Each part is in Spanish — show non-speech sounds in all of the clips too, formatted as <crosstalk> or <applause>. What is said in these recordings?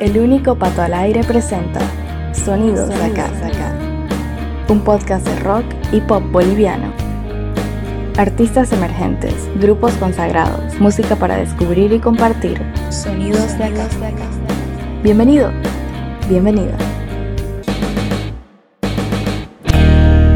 El único pato al aire presenta Sonidos, de acá, un podcast de rock y pop boliviano. Artistas emergentes, grupos consagrados, música para descubrir y compartir. Sonidos de acá. Bienvenido, bienvenida.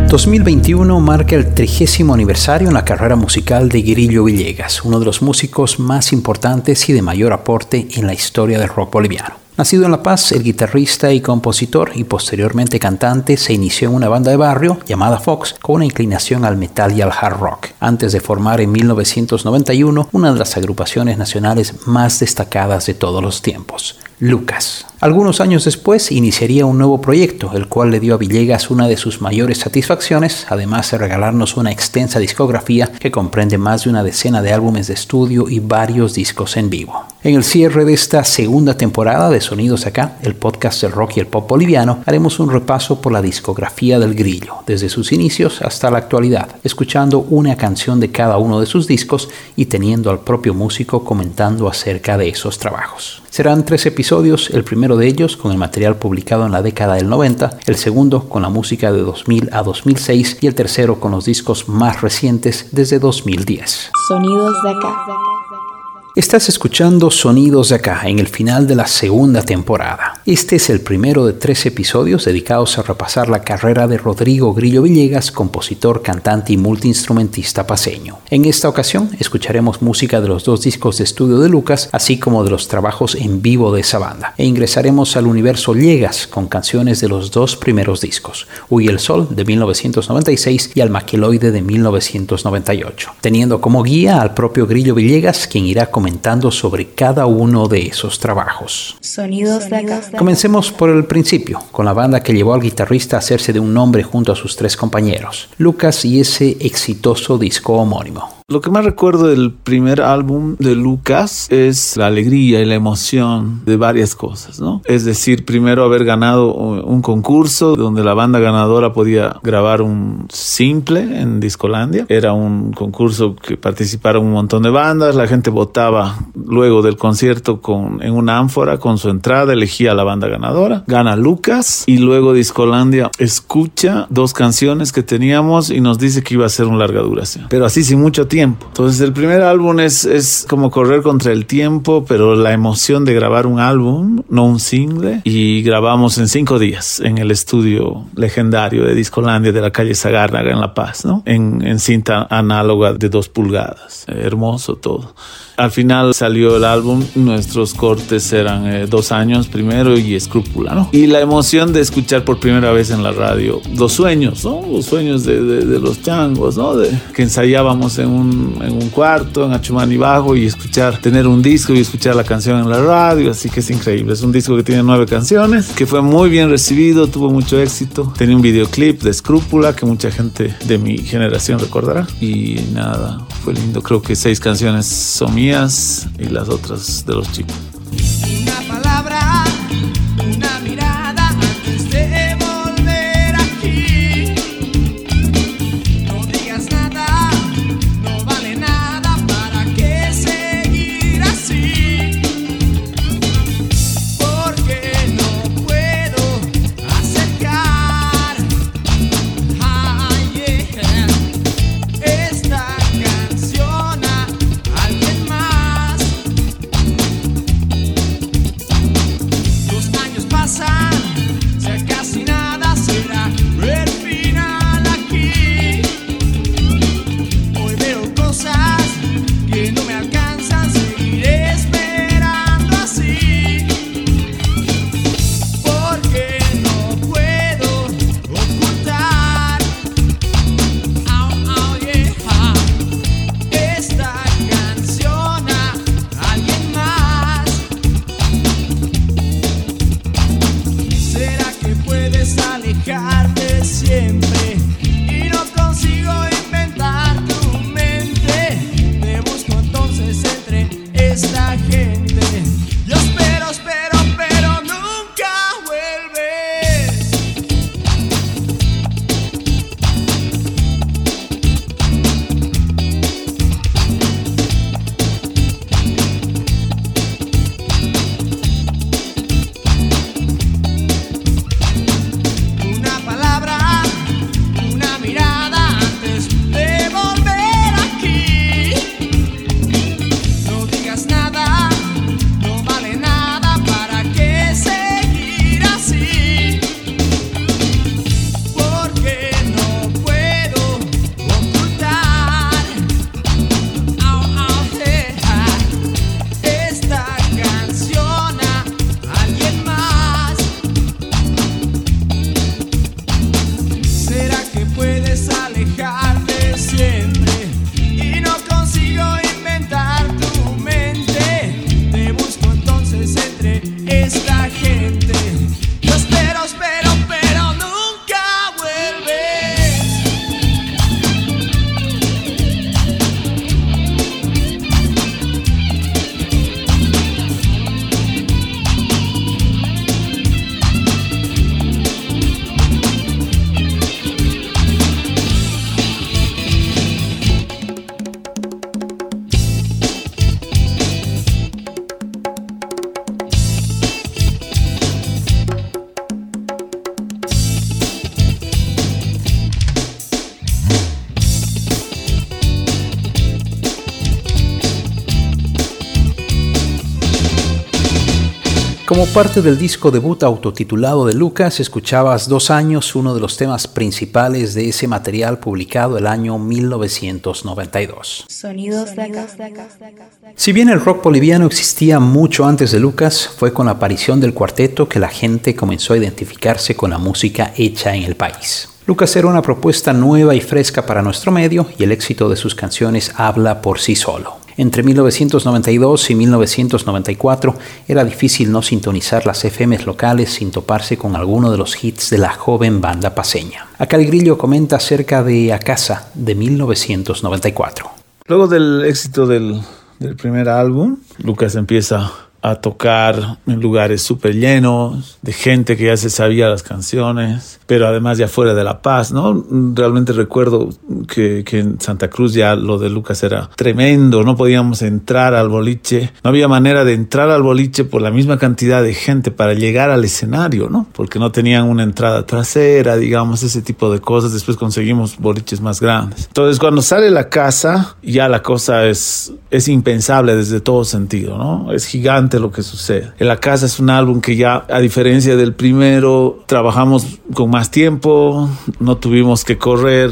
2021 marca el trigésimo aniversario en la carrera musical de Grillo Villegas, uno de los músicos más importantes y de mayor aporte en la historia del rock boliviano. Nacido en La Paz, el guitarrista y compositor y posteriormente cantante se inició en una banda de barrio llamada Fox con una inclinación al metal y al hard rock, antes de formar en 1991 una de las agrupaciones nacionales más destacadas de todos los tiempos, Lucas. Algunos años después iniciaría un nuevo proyecto, el cual le dio a Villegas una de sus mayores satisfacciones, además de regalarnos una extensa discografía que comprende más de una decena de álbumes de estudio y varios discos en vivo. En el cierre de esta segunda temporada de Sonidos Acá, el podcast del rock y el pop boliviano, haremos un repaso por la discografía del grillo, desde sus inicios hasta la actualidad, escuchando una canción de cada uno de sus discos y teniendo al propio músico comentando acerca de esos trabajos. Serán tres episodios, el primero de ellos con el material publicado en la década del 90, el segundo con la música de 2000 a 2006 y el tercero con los discos más recientes desde 2010. Sonidos de acá. Estás escuchando Sonidos de acá en el final de la segunda temporada. Este es el primero de tres episodios dedicados a repasar la carrera de Rodrigo Grillo Villegas, compositor, cantante y multiinstrumentista paseño. En esta ocasión escucharemos música de los dos discos de estudio de Lucas, así como de los trabajos en vivo de esa banda, e ingresaremos al universo Llegas con canciones de los dos primeros discos, Huy el Sol de 1996 y Al Maquiloide de 1998, teniendo como guía al propio Grillo Villegas, quien irá con comentando sobre cada uno de esos trabajos. Sonidos de acá. Comencemos por el principio, con la banda que llevó al guitarrista a hacerse de un nombre junto a sus tres compañeros, Lucas y ese exitoso disco homónimo. Lo que más recuerdo del primer álbum de Lucas es la alegría y la emoción de varias cosas, ¿no? Es decir, primero haber ganado un concurso donde la banda ganadora podía grabar un simple en Discolandia. Era un concurso que participaron un montón de bandas, la gente votaba luego del concierto con, en una ánfora con su entrada, elegía a la banda ganadora, gana Lucas y luego Discolandia escucha dos canciones que teníamos y nos dice que iba a ser un larga duración. Pero así sin mucho tiempo entonces el primer álbum es, es como correr contra el tiempo, pero la emoción de grabar un álbum, no un single, y grabamos en cinco días en el estudio legendario de Discolandia de la calle Zagárnaga en La Paz, ¿no? En, en cinta análoga de dos pulgadas. Hermoso todo. Al final salió el álbum, nuestros cortes eran eh, dos años primero y escrúpula, ¿no? Y la emoción de escuchar por primera vez en la radio los sueños, ¿no? Los sueños de, de, los changos, ¿no? De, que ensayábamos en un, en un cuarto, en Achumani Bajo y escuchar, tener un disco y escuchar la canción en la radio, así que es increíble. Es un disco que tiene nueve canciones, que fue muy bien recibido, tuvo mucho éxito. Tenía un videoclip de escrúpula que mucha gente de mi generación recordará. Y nada, fue lindo. Creo que seis canciones son mías y las otras de los chicos. Parte del disco debut autotitulado de Lucas, escuchabas Dos años, uno de los temas principales de ese material publicado el año 1992. Sonidos de acá. Si bien el rock boliviano existía mucho antes de Lucas, fue con la aparición del cuarteto que la gente comenzó a identificarse con la música hecha en el país. Lucas era una propuesta nueva y fresca para nuestro medio y el éxito de sus canciones habla por sí solo. Entre 1992 y 1994 era difícil no sintonizar las FMs locales sin toparse con alguno de los hits de la joven banda paseña. Acá el grillo comenta acerca de A Casa de 1994. Luego del éxito del, del primer álbum, Lucas empieza a tocar en lugares súper llenos, de gente que ya se sabía las canciones, pero además ya fuera de La Paz, ¿no? Realmente recuerdo que, que, en Santa Cruz ya lo de Lucas era tremendo, no podíamos entrar al boliche, no había manera de entrar al boliche por la misma cantidad de gente para llegar al escenario, ¿no? Porque no tenían una entrada trasera, digamos, ese tipo de cosas, después conseguimos boliches más grandes. Entonces cuando sale la casa, ya la cosa es, es impensable desde todo sentido, ¿no? Es gigante lo que sucede. En la casa es un álbum que ya, a diferencia del primero, trabajamos con más tiempo, no tuvimos que correr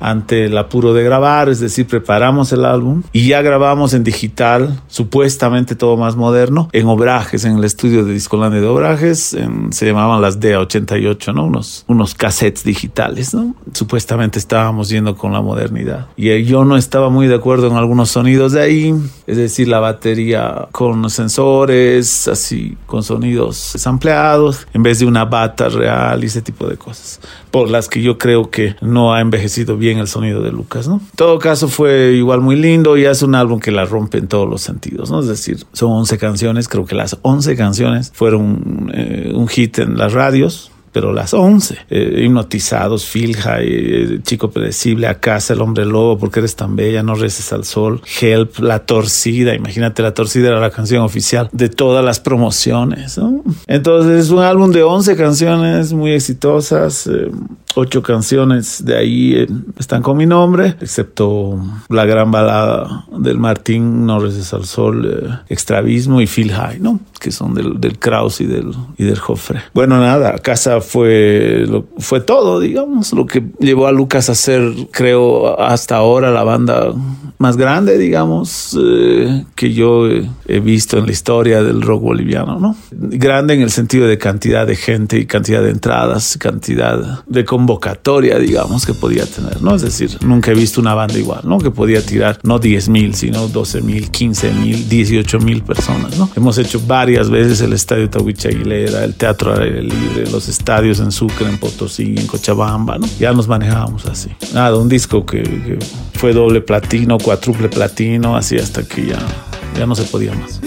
ante el apuro de grabar, es decir, preparamos el álbum y ya grabamos en digital, supuestamente todo más moderno, en obrajes, en el estudio de Discolandia de Obrajes, se llamaban las D88, ¿no? Unos, unos cassettes digitales, ¿no? Supuestamente estábamos yendo con la modernidad. Y yo no estaba muy de acuerdo en algunos sonidos de ahí, es decir, la batería con sensores, así, con sonidos ampliados, en vez de una bata real y ese tipo de cosas, por las que yo creo que no ha envejecido bien en el sonido de Lucas, ¿no? En todo caso fue igual muy lindo y es un álbum que la rompe en todos los sentidos, ¿no? Es decir, son 11 canciones, creo que las 11 canciones fueron eh, un hit en las radios, pero las 11. Eh, hipnotizados, Filja, eh, Chico Predecible, A Casa, El Hombre Lobo, Porque Eres Tan Bella, No Reces al Sol, Help, La Torcida, imagínate, La Torcida era la canción oficial de todas las promociones, ¿no? Entonces es un álbum de 11 canciones muy exitosas, eh, ocho canciones de ahí eh, están con mi nombre, excepto la gran balada del Martín, No Reces al Sol, eh, Extravismo y Feel High, ¿no? Que son del, del y del, y del Jofre. Bueno, nada, Casa fue, lo, fue todo, digamos, lo que llevó a Lucas a ser, creo, hasta ahora la banda más grande, digamos, eh, que yo he visto en la historia del rock boliviano, ¿no? Grande en el sentido de cantidad de gente y cantidad de entradas, cantidad de convocatoria, digamos, que podía tener, ¿no? Es decir, nunca he visto una banda igual, ¿no? Que podía tirar no 10 mil, sino 12 mil, 15 mil, 18 mil personas, ¿no? Hemos hecho varias veces el Estadio Tawicha Aguilera, el Teatro Aire Libre, los estadios en Sucre, en Potosí, en Cochabamba, ¿no? Ya nos manejábamos así. Nada, un disco que, que fue doble platino, cuádruple platino, así hasta que ya, ya no se podía más.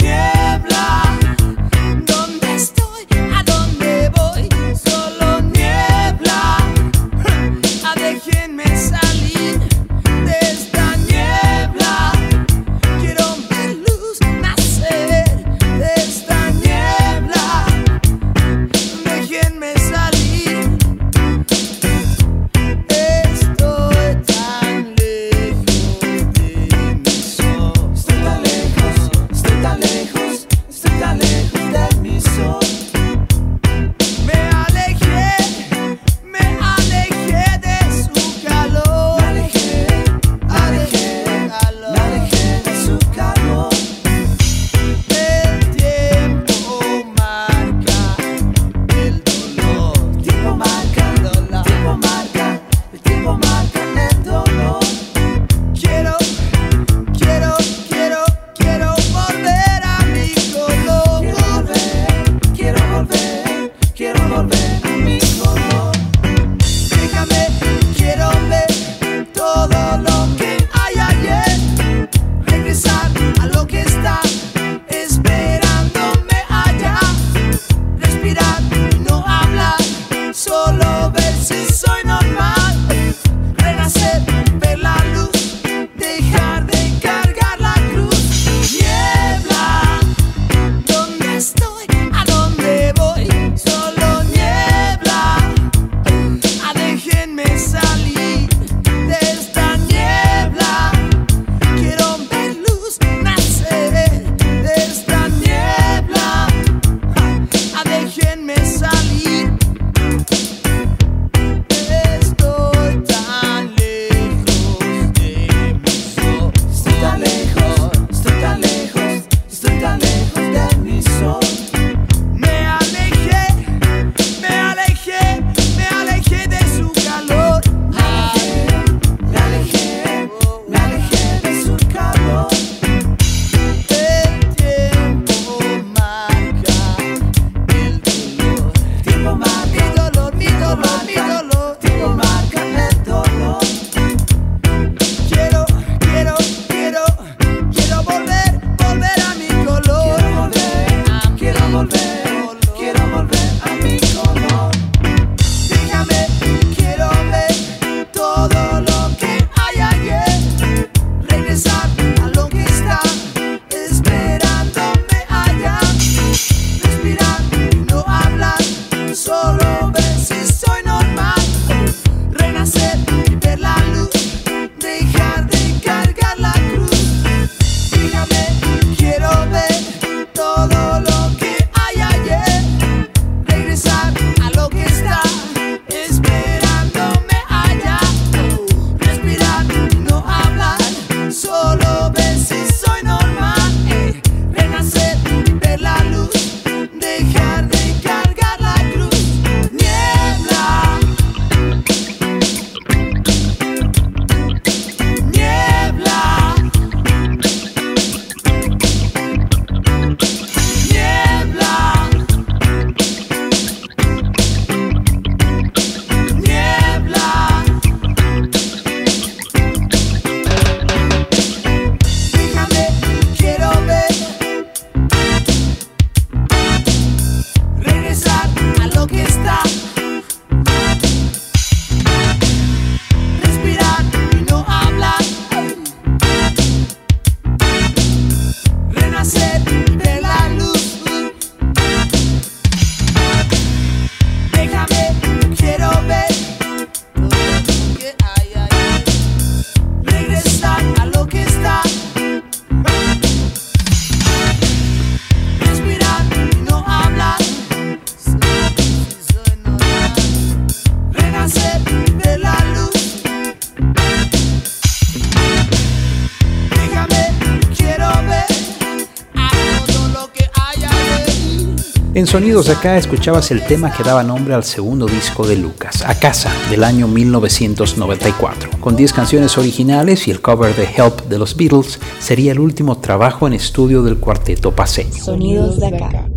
De Acá escuchabas el tema que daba nombre al segundo disco de Lucas, A Casa, del año 1994. Con 10 canciones originales y el cover de Help de los Beatles, sería el último trabajo en estudio del cuarteto paseño. Sonidos de Acá.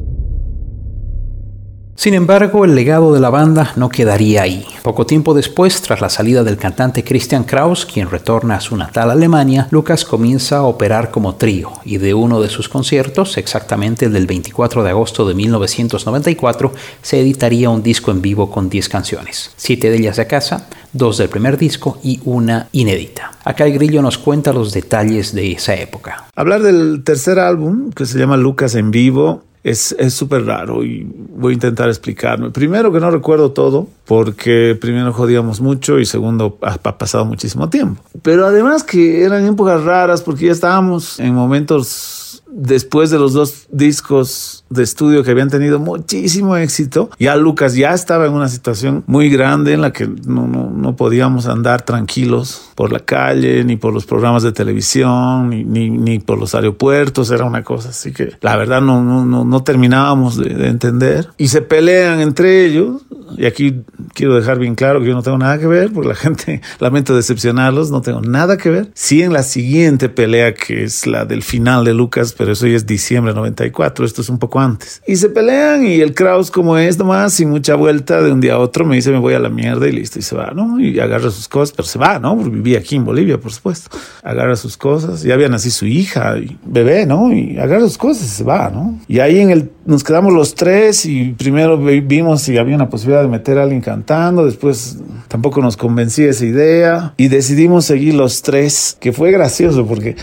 Sin embargo, el legado de la banda no quedaría ahí. Poco tiempo después, tras la salida del cantante Christian Kraus, quien retorna a su natal Alemania, Lucas comienza a operar como trío y de uno de sus conciertos, exactamente el del 24 de agosto de 1994, se editaría un disco en vivo con 10 canciones, siete de ellas de casa, dos del primer disco y una inédita. Acá el grillo nos cuenta los detalles de esa época. Hablar del tercer álbum, que se llama Lucas en vivo, es súper raro y voy a intentar explicarme. Primero que no recuerdo todo, porque primero jodíamos mucho y segundo ha, ha, pasado muchísimo tiempo. Pero además que eran épocas raras porque ya estábamos en momentos después de los dos discos de estudio que habían tenido muchísimo éxito, ya Lucas ya estaba en una situación muy grande en la que no, no, no podíamos andar tranquilos por la calle, ni por los programas de televisión, ni, ni, ni, por los aeropuertos, era una cosa así que la verdad no, no, no terminábamos de, de, entender. Y se pelean entre ellos, y aquí quiero dejar bien claro que yo no tengo nada que ver, porque la gente, <laughs> lamento decepcionarlos, no tengo nada que ver. Sí en la siguiente pelea, que es la del final de Lucas, pero eso ya es diciembre de 94, esto es un poco antes. Y se pelean y el Kraus como es nomás, sin mucha vuelta de un día a otro, me dice me voy a la mierda y listo, y se va, ¿no? Y agarra sus cosas, pero se va, ¿no? Vivía aquí en Bolivia, por supuesto. Agarra sus cosas, ya había nacido su hija, y bebé, ¿no? Y agarra sus cosas y se va, ¿no? Y ahí en el, nos quedamos los tres y primero vimos si había una posibilidad de meter a alguien cantando, después tampoco nos convencía esa idea y decidimos seguir los tres, que fue gracioso porque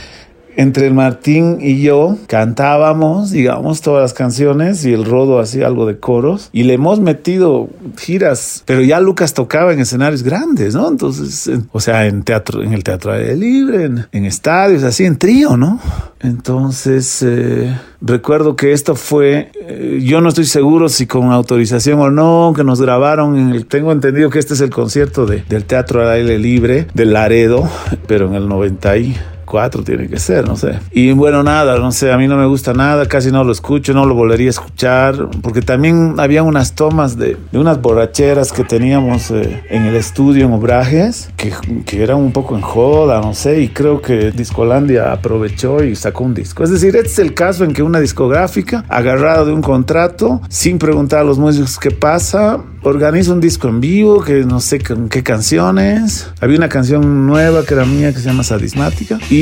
entre el Martín y yo cantábamos, digamos, todas las canciones y el Rodo hacía algo de coros y le hemos metido giras, pero ya Lucas tocaba en escenarios grandes, ¿no? Entonces, en, o sea, en teatro, en el Teatro de Libre, en, estadios, así en trío, ¿no? Entonces, eh, recuerdo que esto fue, eh, yo no estoy seguro si con autorización o no, que nos grabaron, en el, tengo entendido que este es el concierto de, del Teatro al Aire Libre, de Laredo, pero en el 90 y cuatro tiene que ser, no sé. Y bueno, nada, no sé, a mí no me gusta nada, casi no lo escucho, no lo volvería a escuchar, porque también había unas tomas de, de unas borracheras que teníamos eh, en el estudio en Obrajes, que, que eran un poco en joda, no sé, y creo que Discolandia aprovechó y sacó un disco. Es decir, este es el caso en que una discográfica, agarrada de un contrato, sin preguntar a los músicos qué pasa, organiza un disco en vivo, que no sé con qué canciones. Había una canción nueva que era mía que se llama Sadismática. Y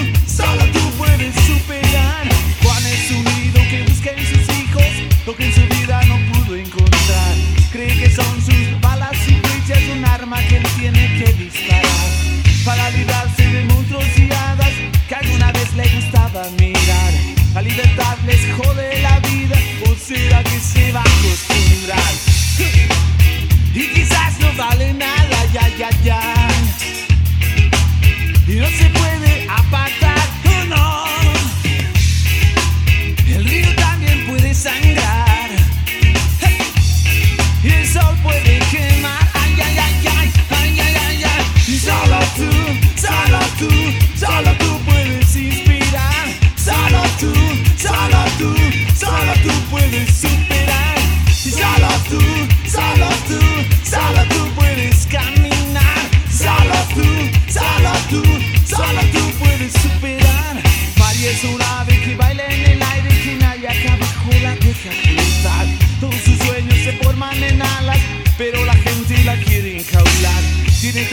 yeah, yeah.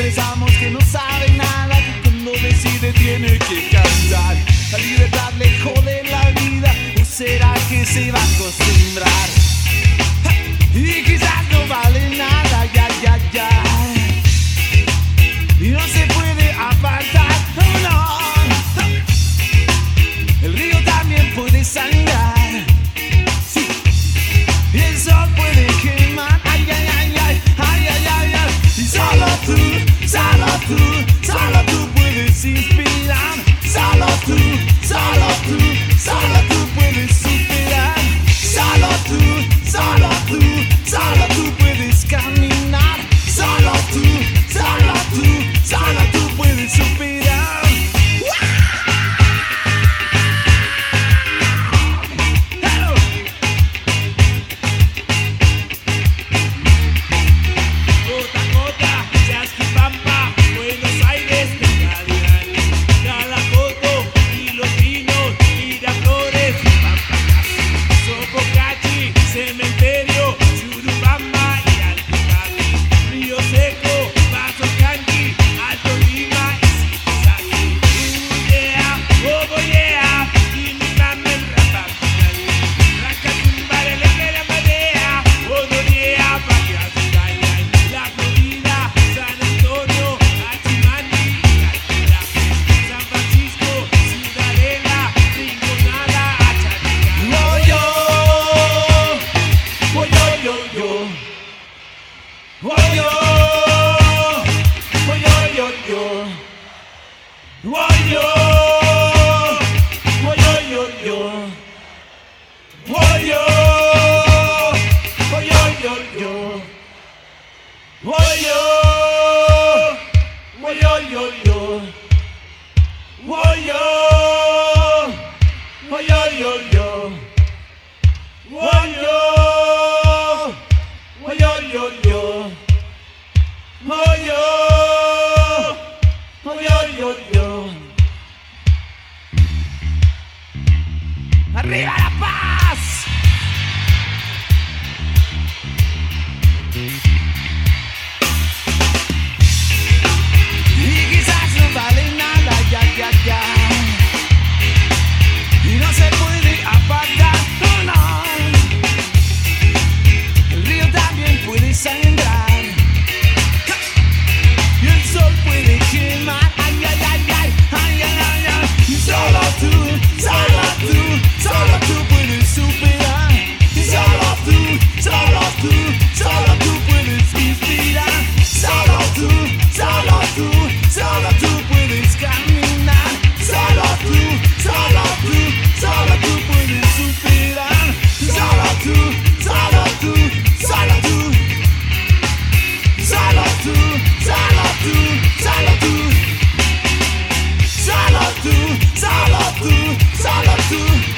pensamos que no sabe nada, que cuando decide tiene que cambiar. La libertad le jode la vida, o será que se va a acostumbrar. Sonic! Warrior, warrior, yo. Thank you.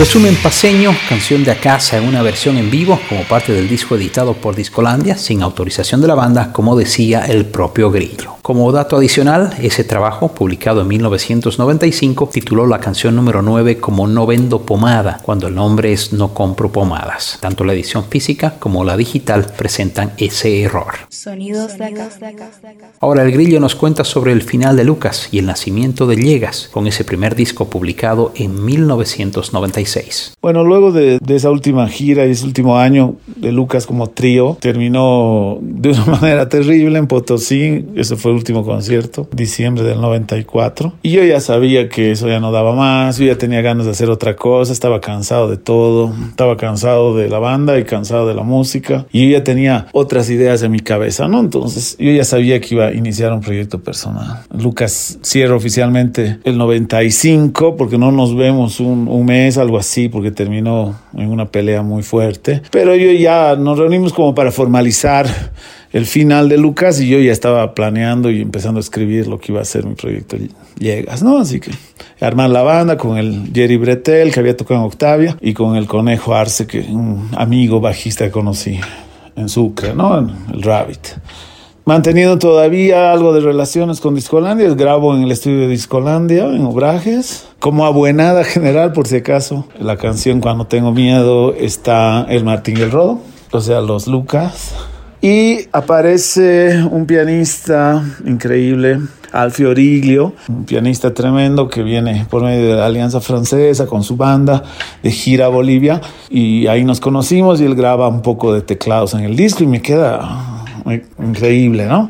Resumen paseño, canción de Acasa en una versión en vivo como parte del disco editado por Discolandia sin autorización de la banda, como decía el propio Grillo. Como dato adicional, ese trabajo, publicado en 1995, tituló la canción número 9 como No vendo pomada, cuando el nombre es No compro pomadas. Tanto la edición física como la digital presentan ese error. Sonidos de acá. Ahora el Grillo nos cuenta sobre el final de Lucas y el nacimiento de Llegas, con ese primer disco publicado en 1996. Bueno, luego de, de esa última gira y ese último año de Lucas como trío, terminó de una <laughs> manera terrible en Potosí. Ese fue último concierto, diciembre del 94. Y yo ya sabía que eso ya no daba más, yo ya tenía ganas de hacer otra cosa, estaba cansado de todo, estaba cansado de la banda y cansado de la música. Y yo ya tenía otras ideas en mi cabeza, ¿no? Entonces yo ya sabía que iba a iniciar un proyecto personal. Lucas cierra oficialmente el 95 porque no nos vemos un, un mes, algo así, porque terminó en una pelea muy fuerte. Pero yo ya nos reunimos como para formalizar el final de Lucas y yo ya estaba planeando y empezando a escribir lo que iba a ser mi proyecto Llegas, ¿no? Así que armar la banda con el Jerry Bretel, que había tocado en Octavia, y con el Conejo Arce, que un amigo bajista que conocí en Sucre, ¿no? En el Rabbit. Manteniendo todavía algo de relaciones con Discolandia, grabo en el estudio de Discolandia, en Obrajes. Como abuenada general, por si acaso, la canción Cuando tengo miedo está el Martín y el Rodo, o sea, los Lucas. Y aparece un pianista increíble, Alfio Origlio, un pianista tremendo que viene por medio de la Alianza Francesa con su banda de gira a Bolivia. Y ahí nos conocimos y él graba un poco de teclados en el disco y me queda increíble, ¿no?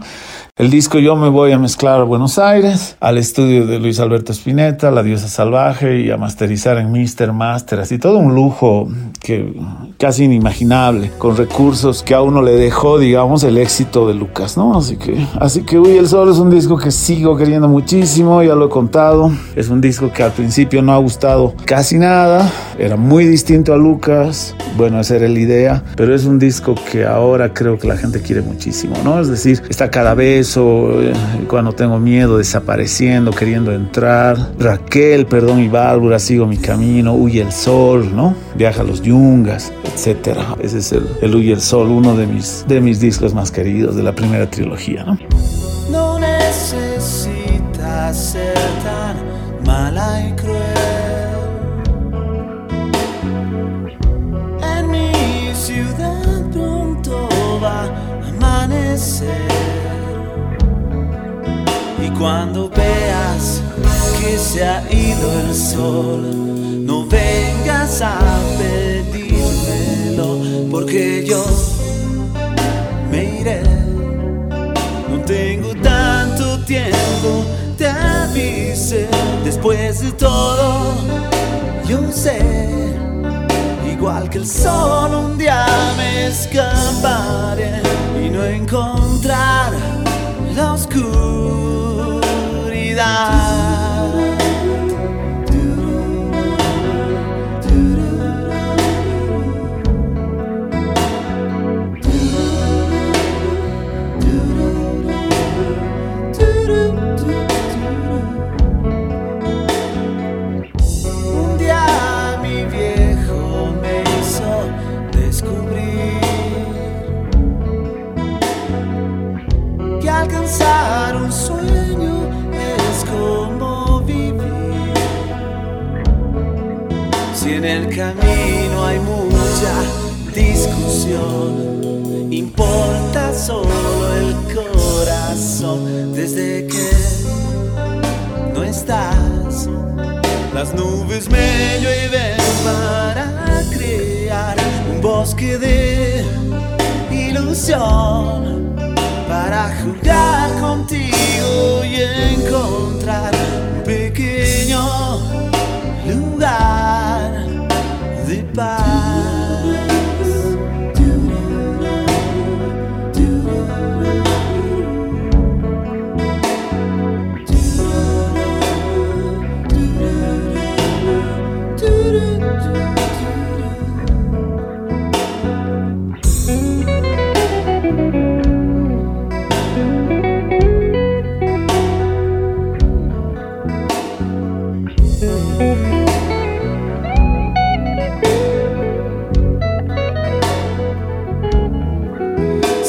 El disco yo me voy a mezclar a Buenos Aires, al estudio de Luis Alberto Spinetta, La Diosa Salvaje, y a masterizar en Mister Master, así todo un lujo que casi inimaginable, con recursos que a uno le dejó, digamos, el éxito de Lucas, ¿no? Así que, así que Uy, el Sol es un disco que sigo queriendo muchísimo, ya lo he contado. Es un disco que al principio no ha gustado casi nada, era muy distinto a Lucas, bueno, esa era la idea, pero es un disco que ahora creo que la gente quiere muchísimo, ¿no? Es decir, está cada vez eh, cuando tengo miedo, desapareciendo, queriendo entrar. Raquel, perdón y válvula, sigo mi camino. Huye el sol, ¿no? Viaja a los yungas, etcétera. Ese es el, Huye el sol, uno de mis, de mis discos más queridos de la primera trilogía, ¿no? No necesitas ser tan mala y cruel. En mi. Cuando veas que se ha ido el sol, no vengas a pedírmelo, porque yo me iré. No tengo tanto tiempo, te avise. Después de todo, yo sé, igual que el sol, un día me escaparé y no encontrar la oscuridad. Un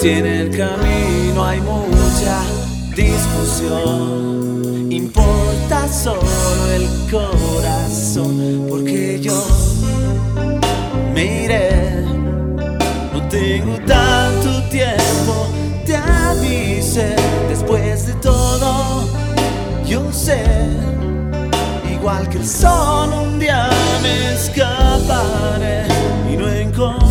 Si en el camino hay mucha discusión, importa solo el corazón, porque yo me iré. No tengo tanto tiempo, te avisé. Después de todo, yo sé, igual que el sol, un día me escaparé y no encontrar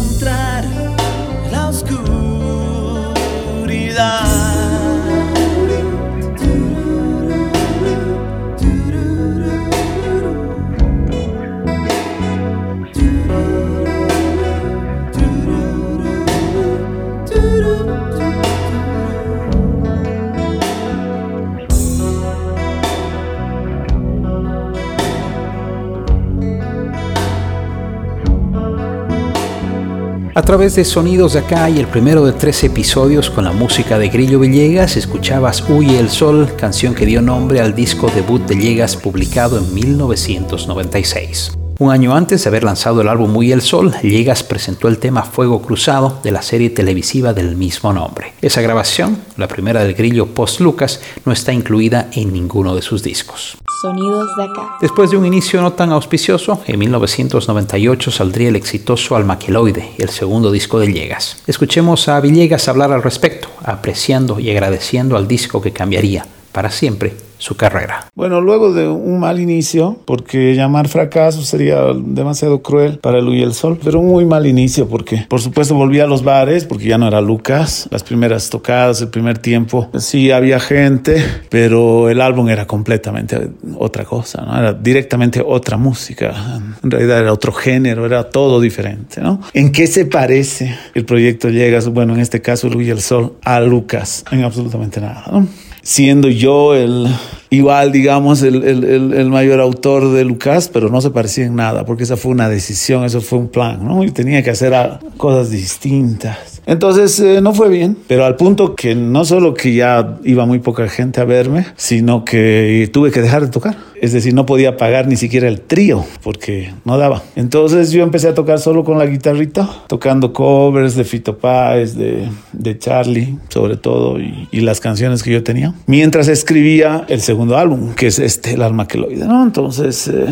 través de Sonidos de Acá y el primero de tres episodios con la música de Grillo Villegas, escuchabas Huye el Sol, canción que dio nombre al disco debut de Villegas publicado en 1996. Un año antes de haber lanzado el álbum Muy el Sol, Llegas presentó el tema Fuego Cruzado de la serie televisiva del mismo nombre. Esa grabación, la primera del grillo post Lucas, no está incluida en ninguno de sus discos. Sonidos de acá. Después de un inicio no tan auspicioso, en 1998 saldría el exitoso Almaqueloide, el segundo disco de Llegas. Escuchemos a Villegas hablar al respecto, apreciando y agradeciendo al disco que cambiaría para siempre su carrera. Bueno, luego de un mal inicio, porque llamar fracaso sería demasiado cruel para Luis el Sol, pero un muy mal inicio porque, por supuesto, volví a los bares porque ya no era Lucas. Las primeras tocadas, el primer tiempo, sí había gente, pero el álbum era completamente otra cosa, ¿no? Era directamente otra música. En realidad era otro género, era todo diferente, ¿no? ¿En qué se parece el proyecto Llegas, bueno, en este caso Luis el Sol, a Lucas? En absolutamente nada, ¿no? Siendo yo el igual, digamos, el, el, el, mayor autor de Lucas, pero no se parecía en nada, porque esa fue una decisión, eso fue un plan, ¿no? Y tenía que hacer cosas distintas. Entonces eh, no fue bien, pero al punto que no solo que ya iba muy poca gente a verme, sino que tuve que dejar de tocar. Es decir, no podía pagar ni siquiera el trío porque no daba. Entonces yo empecé a tocar solo con la guitarrita, tocando covers de Fito Páez, de, Charlie, sobre todo, y, las canciones que yo tenía, mientras escribía el segundo álbum, que es este, El Almaqueloide, ¿no? Entonces... Eh,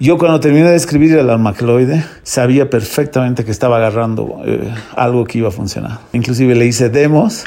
yo cuando terminé de escribir el almaqueloide sabía perfectamente que estaba agarrando eh, algo que iba a funcionar. Inclusive le hice demos,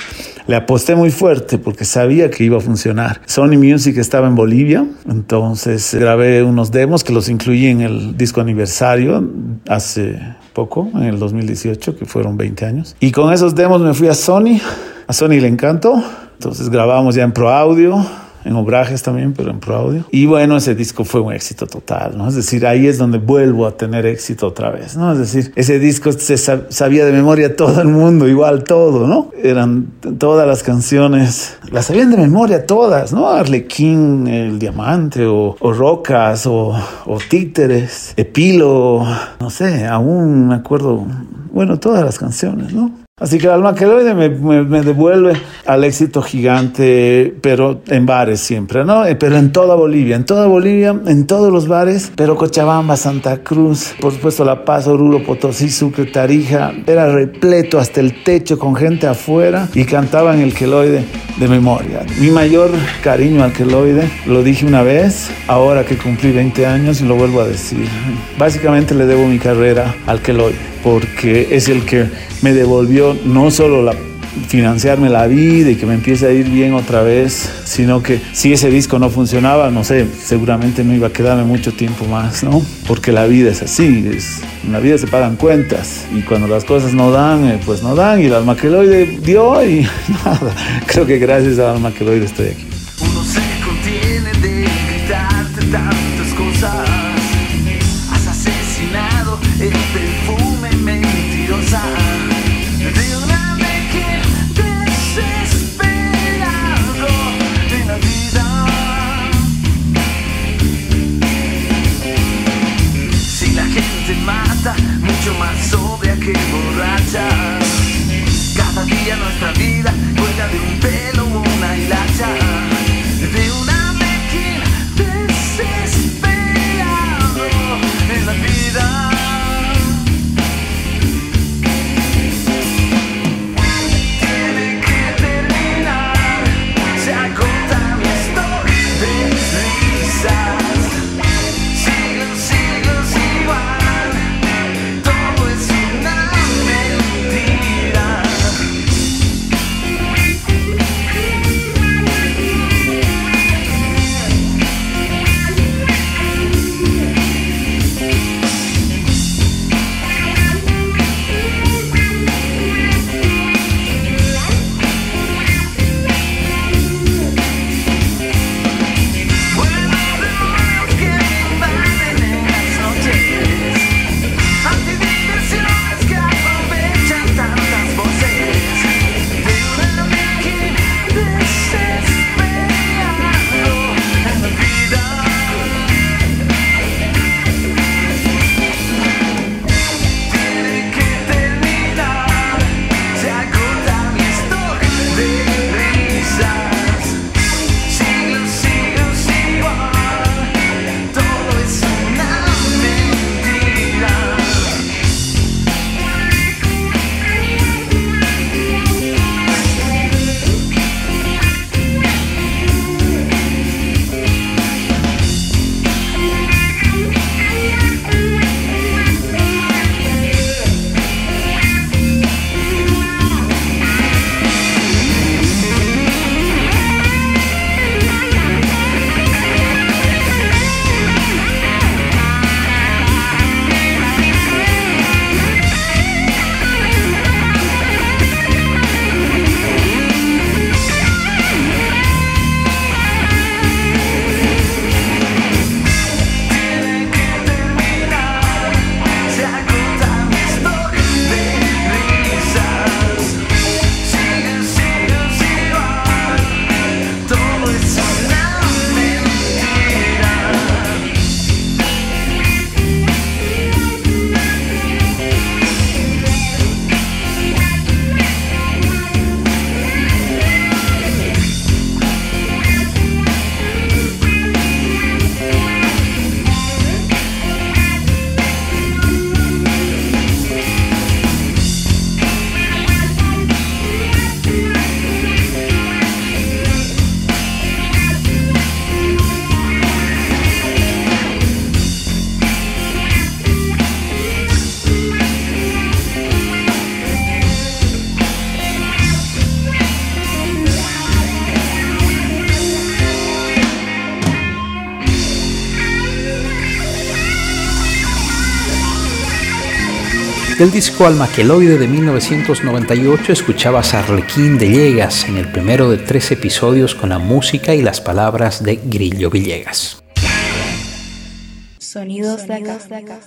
le aposté muy fuerte porque sabía que iba a funcionar. Sony Music estaba en Bolivia, entonces grabé unos demos que los incluí en el disco aniversario hace poco, en el 2018, que fueron 20 años. Y con esos demos me fui a Sony, a Sony le encantó, entonces grabamos ya en Pro Audio en obrajes también, pero en pro. Y bueno, ese disco fue un éxito total, ¿no? Es decir, ahí es donde vuelvo a tener éxito otra vez, ¿no? Es decir, ese disco se sabía de memoria todo el mundo, igual todo, ¿no? Eran todas las canciones, las sabían de memoria todas, ¿no? Arlequín, El Diamante, o, o Rocas, o, o Títeres, Epilo, no sé, aún me acuerdo, bueno, todas las canciones, ¿no? Así que el almaqueloide me, me, me, devuelve al éxito gigante, pero en bares siempre, ¿no? Pero en toda Bolivia, en toda Bolivia, en todos los bares, pero Cochabamba, Santa Cruz, por supuesto La Paz, Oruro, Potosí, Sucre, Tarija, era repleto hasta el techo con gente afuera y cantaban el queloide de memoria. Mi mayor cariño al queloide, lo dije una vez, ahora que cumplí 20 años lo vuelvo a decir. Básicamente le debo mi carrera al queloide porque es el que me devolvió no solo la financiarme la vida y que me empiece a ir bien otra vez, sino que si ese disco no funcionaba, no sé, seguramente no iba a quedarme mucho tiempo más, ¿no? Porque la vida es así, es, en la vida se pagan cuentas y cuando las cosas no dan, eh, pues no dan y el almaqueloide dio y <laughs> nada, creo que gracias al almaqueloide estoy aquí. Uno se contiene de Del disco Almaqueloide de 1998 escuchabas Arlequín de Llegas en el primero de tres episodios con la música y las palabras de Grillo Villegas. Sonidos de acá.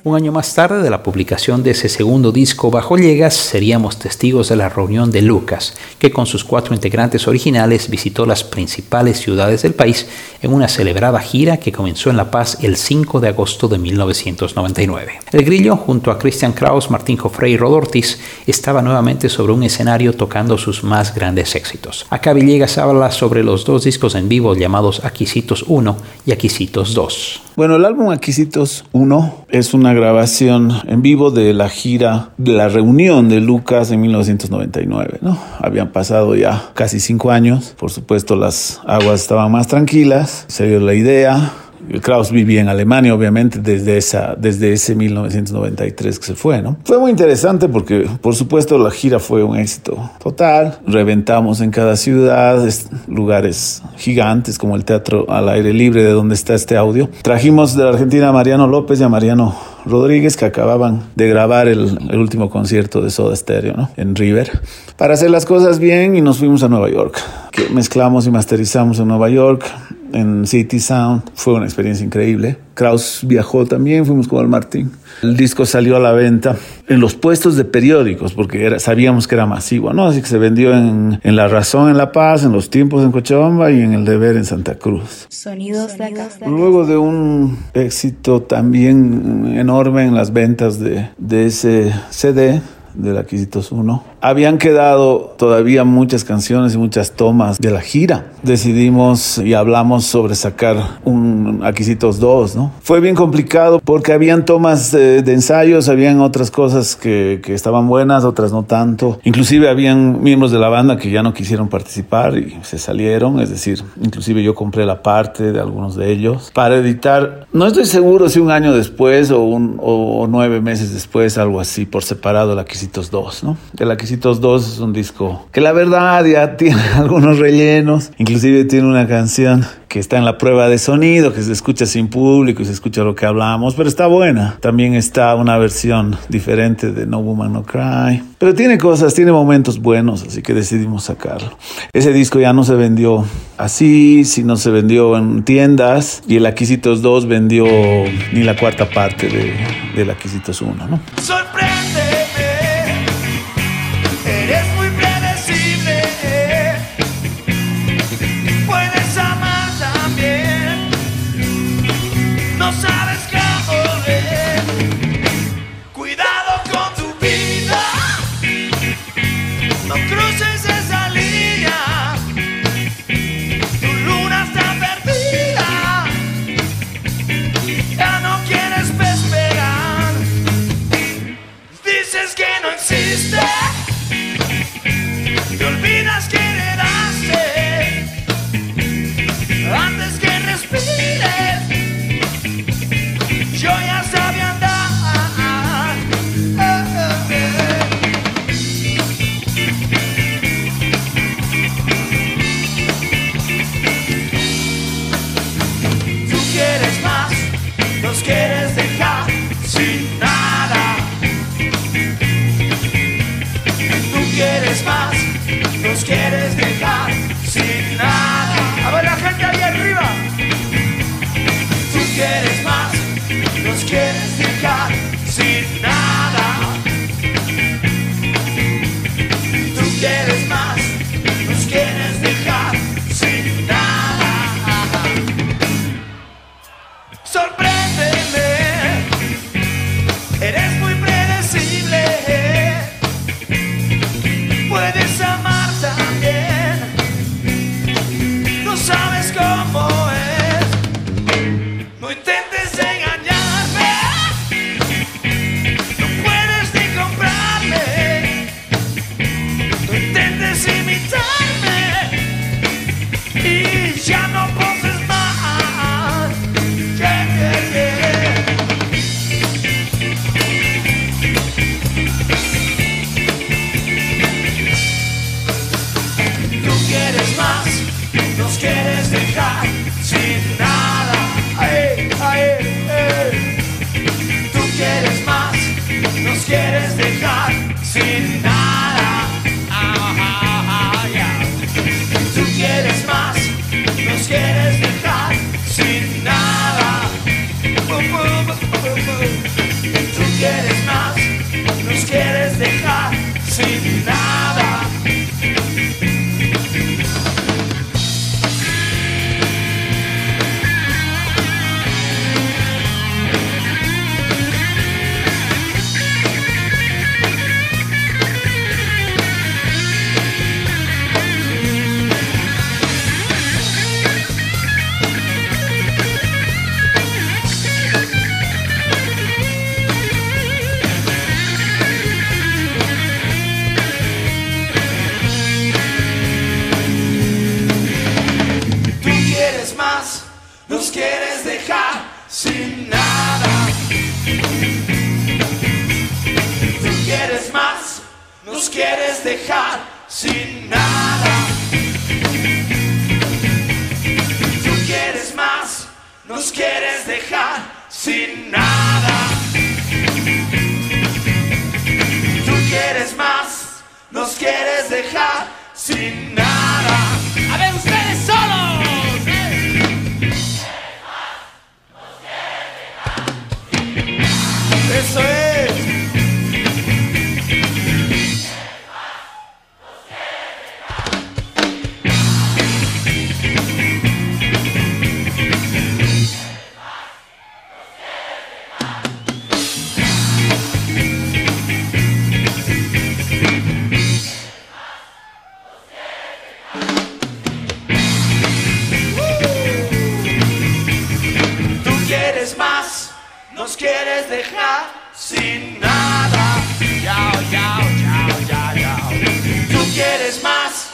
Un año más tarde de la publicación de ese segundo disco Bajo Llegas, seríamos testigos de la reunión de Lucas, que con sus cuatro integrantes originales visitó las principales ciudades del país en una celebrada gira que comenzó en La Paz el 5 de agosto de 1999. El Grillo, junto a Christian Kraus, Martín Jofre y Rod Ortiz, estaba nuevamente sobre un escenario tocando sus más grandes éxitos. Acá Villegas habla sobre los dos discos en vivo llamados Aquisitos 1 y Aquisitos 2. Bueno, el álbum Aquisitos 1 es una grabación en vivo de la gira, de la reunión de Lucas en 1999, ¿no? Habían pasado ya casi cinco años, por supuesto las aguas estaban más tranquilas, se dio la idea, Kraus vivía en Alemania, obviamente, desde, esa, desde ese 1993 que se fue, ¿no? Fue muy interesante porque, por supuesto, la gira fue un éxito total. Reventamos en cada ciudad, lugares gigantes como el Teatro al Aire Libre, de donde está este audio. Trajimos de la Argentina a Mariano López y a Mariano Rodríguez, que acababan de grabar el, el, último concierto de Soda Stereo, ¿no? En River, para hacer las cosas bien y nos fuimos a Nueva York, que mezclamos y masterizamos en Nueva York, en City Sound. Fue una experiencia increíble. Kraus viajó también, fuimos con el Martín. El disco salió a la venta en los puestos de periódicos, porque era, sabíamos que era masivo, ¿no? Así que se vendió en, en, La Razón en La Paz, en Los Tiempos en Cochabamba y en El Deber en Santa Cruz. Sonidos de acá. Luego de un éxito también enorme en las ventas de, de ese CD, del Aquisitos 1. Habían quedado todavía muchas canciones y muchas tomas de la gira. Decidimos y hablamos sobre sacar un Aquisitos 2, ¿no? Fue bien complicado porque habían tomas de, de ensayos, habían otras cosas que, que, estaban buenas, otras no tanto. Inclusive habían miembros de la banda que ya no quisieron participar y se salieron, es decir, inclusive yo compré la parte de algunos de ellos para editar. No estoy seguro si un año después o, un, o, o nueve meses después, algo así, por separado el Aquisitos 2, ¿no? El Aquisitos 2 es un disco que la verdad ya <laughs> tiene algunos rellenos, inclusive tiene una canción que está en la prueba de sonido, que se escucha sin público y se escucha lo que hablamos, pero está buena. También está una versión diferente de No Woman No Cry, pero tiene cosas, tiene momentos buenos, así que decidimos sacarlo. Ese disco ya no se vendió así, sino se vendió en tiendas y el Aquisitos 2 vendió ni la cuarta parte de, del Aquisitos 1, ¿no? Sorpréndeme, nos quieres dejar sin nada. Tú quieres más, nos quieres dejar sin nada. Tú quieres más, nos quieres dejar sin nada. Tú quieres más, nos quieres dejar sin nada. Sin nada. Yao, yao, yao, yao, yao. Tú quieres más.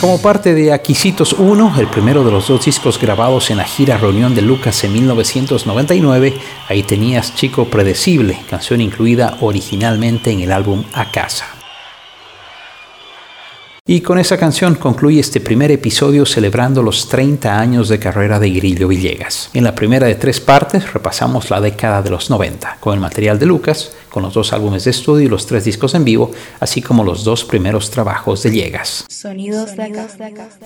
Como parte de Aquisitos 1, el primero de los dos discos grabados en la gira Reunión de Lucas en 1999, ahí tenías Chico Predecible, canción incluida originalmente en el álbum A Casa. Y con esa canción concluye este primer episodio celebrando los 30 años de carrera de Grillo Villegas. En la primera de tres partes repasamos la década de los 90, con el material de Lucas, con los dos álbumes de estudio y los tres discos en vivo, así como los dos primeros trabajos de Villegas. Sonidos de acá.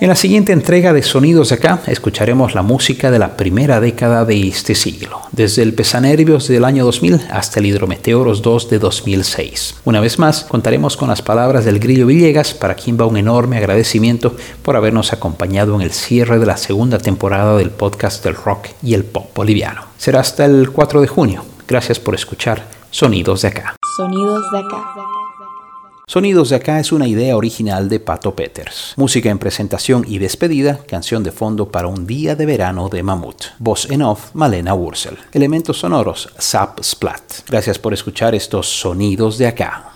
En la siguiente entrega de Sonidos de acá escucharemos la música de la primera década de este siglo, desde el Pesanervios del año 2000 hasta el Hidrometeoros 2 de 2006. Una vez más, contaremos con las palabras del Grillo Villegas, para quien va enorme agradecimiento por habernos acompañado en el cierre de la segunda temporada del podcast del rock y el pop boliviano. Será hasta el 4 de junio. Gracias por escuchar Sonidos de acá. Sonidos de acá. Sonidos de acá es una idea original de Pato Peters. Música en presentación y despedida, canción de fondo para un día de verano de Mamut. Voz en off, Malena Wursel. Elementos sonoros, Zap Splat. Gracias por escuchar estos Sonidos de acá.